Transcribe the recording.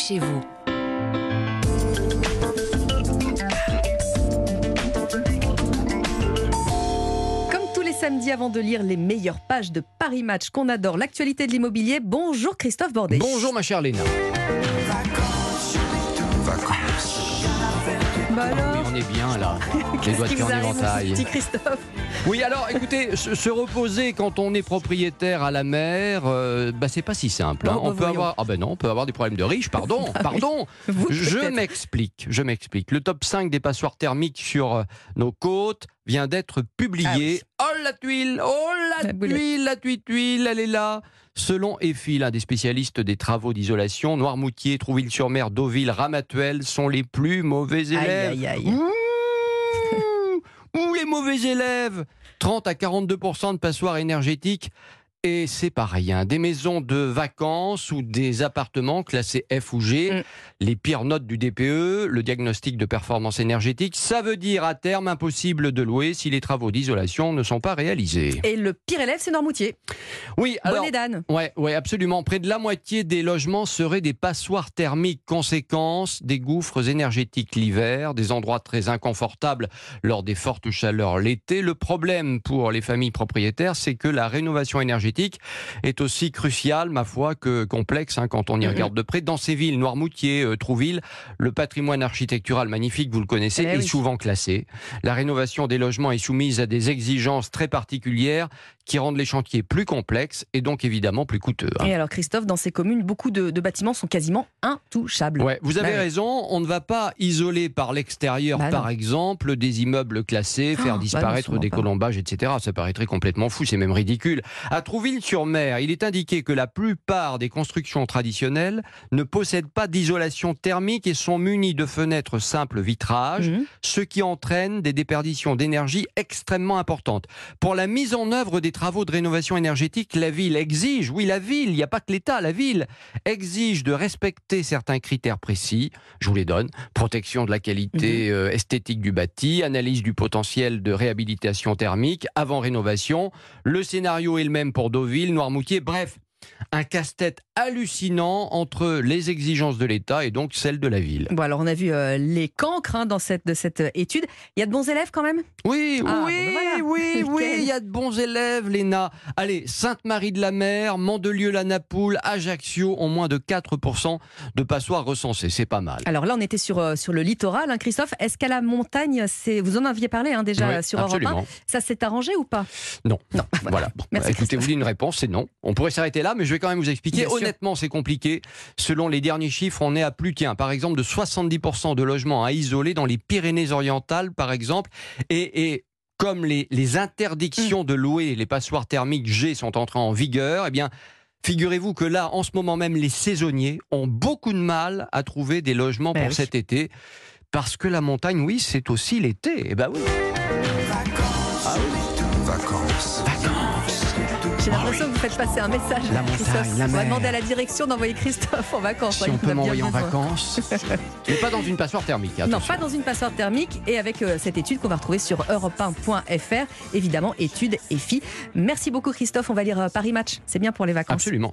chez vous. Comme tous les samedis avant de lire les meilleures pages de Paris Match qu'on adore, l'actualité de l'immobilier, bonjour Christophe Bordet. Bonjour ma chère Léna. Bah alors, on est bien là. Les doigts de pied en éventail. petit Christophe Oui, alors écoutez, se, se reposer quand on est propriétaire à la mer, euh, bah, c'est pas si simple. hein. Bon, bah, on peut voyons. avoir, ah ben non, on peut avoir des problèmes de riches. Pardon, Ah oui. pardon. Vous, Je m'explique, je m'explique. Le top 5 des passoires thermiques sur euh, nos côtes vient d'être publié. Oh la tuile, oh la, tuile, la tuile, tuile, elle est là. Selon EFI, l'un des spécialistes des travaux d'isolation, Noirmoutier, Trouville-sur-Mer, Deauville, Ramatuelle sont les plus mauvais élèves. Aïe, aïe, aïe. Ouh, ouh, les mauvais élèves 30 à 42% de passoires énergétiques. Et c'est pas rien. Des maisons de vacances ou des appartements classés F ou G, Mm. les pires notes du DPE, le diagnostic de performance énergétique, ça veut dire à terme impossible de louer si les travaux d'isolation ne sont pas réalisés. Et le pire élève, c'est Normoutier. Oui, alors. Bonnet. Ouais, ouais, absolument. Près de la moitié des logements seraient des passoires thermiques. Conséquence, des gouffres énergétiques l'hiver, des endroits très inconfortables lors des fortes chaleurs l'été. Le problème pour les familles propriétaires, c'est que la rénovation énergétique est aussi cruciale, ma foi, que complexe hein, quand on y regarde de près. Dans ces villes, Noirmoutier, euh, Trouville, le patrimoine architectural magnifique, vous le connaissez, Eh est oui. souvent classé. La rénovation des logements est soumise à des exigences très particulières qui rendent les chantiers plus complexes et donc évidemment plus coûteux. hein. Et alors Christophe, dans ces communes, beaucoup de, de bâtiments sont quasiment intouchables. Ouais, vous avez Bah raison, on ne va pas isoler par l'extérieur, Bah non. par exemple, des immeubles classés, Oh, faire bah non, disparaître des colombages, etc. Ça paraîtrait complètement fou, c'est même ridicule. À Trouville-sur-Mer, il est indiqué que la plupart des constructions traditionnelles ne possèdent pas d'isolation thermique et sont munies de fenêtres simples vitrage, Mhm. ce qui entraîne des déperditions d'énergie extrêmement importantes. Pour la mise en œuvre des travaux de rénovation énergétique, la ville exige, oui la ville, il n'y a pas que l'État, la ville exige de respecter certains critères précis, je vous les donne, protection de la qualité euh, esthétique du bâti, analyse du potentiel de réhabilitation thermique avant rénovation, le scénario est le même pour Deauville, Noirmoutier, bref, un casse-tête hallucinant entre les exigences de l'État et donc celles de la ville. Bon, alors on a vu euh, les cancres hein, dans cette, de cette euh, étude. Il y a de bons élèves quand même? Oui, Ah, oui, bon, ben voilà. oui, oui, Nickel. il y a de bons élèves, Léna. Allez, Sainte-Marie-de-la-Mer, Mandelieu-la-Napoule, Ajaccio ont moins de 4% de passoires recensées. C'est pas mal. Alors là, on était sur, euh, sur le littoral, hein, Christophe. Est-ce qu'à la montagne, c'est vous en aviez parlé hein, déjà Oui, sur Europe 1, absolument. ça s'est arrangé ou pas? Non. Non. Voilà. Bon, Merci, bah, écoutez, vous dites une réponse, c'est non. On pourrait s'arrêter là, mais je vais quand même vous expliquer. Bien. Honnêtement, c'est compliqué. Selon les derniers chiffres, on est à plus, tiens, par exemple, de 70% de logements à isoler dans les Pyrénées-Orientales, par exemple. Et, et comme les, les interdictions de louer les passoires thermiques G sont entrées en vigueur, eh bien, Figurez-vous que là, en ce moment même, les saisonniers ont beaucoup de mal à trouver des logements Ben pour oui. cet été. Parce que la montagne, oui, c'est aussi l'été. Eh ben oui. J'ai l'impression que vous faites passer un message. La Christophe. montagne, la on va demander à la direction d'envoyer Christophe en vacances. Si hein, on peut m'envoyer en vacances. Mais pas dans une passoire thermique. Non, attention. pas dans une passoire thermique et avec euh, cette étude qu'on va retrouver sur europe1.fr. Évidemment, étude et filles. Merci beaucoup Christophe. On va lire euh, Paris Match. C'est bien pour les vacances. Absolument.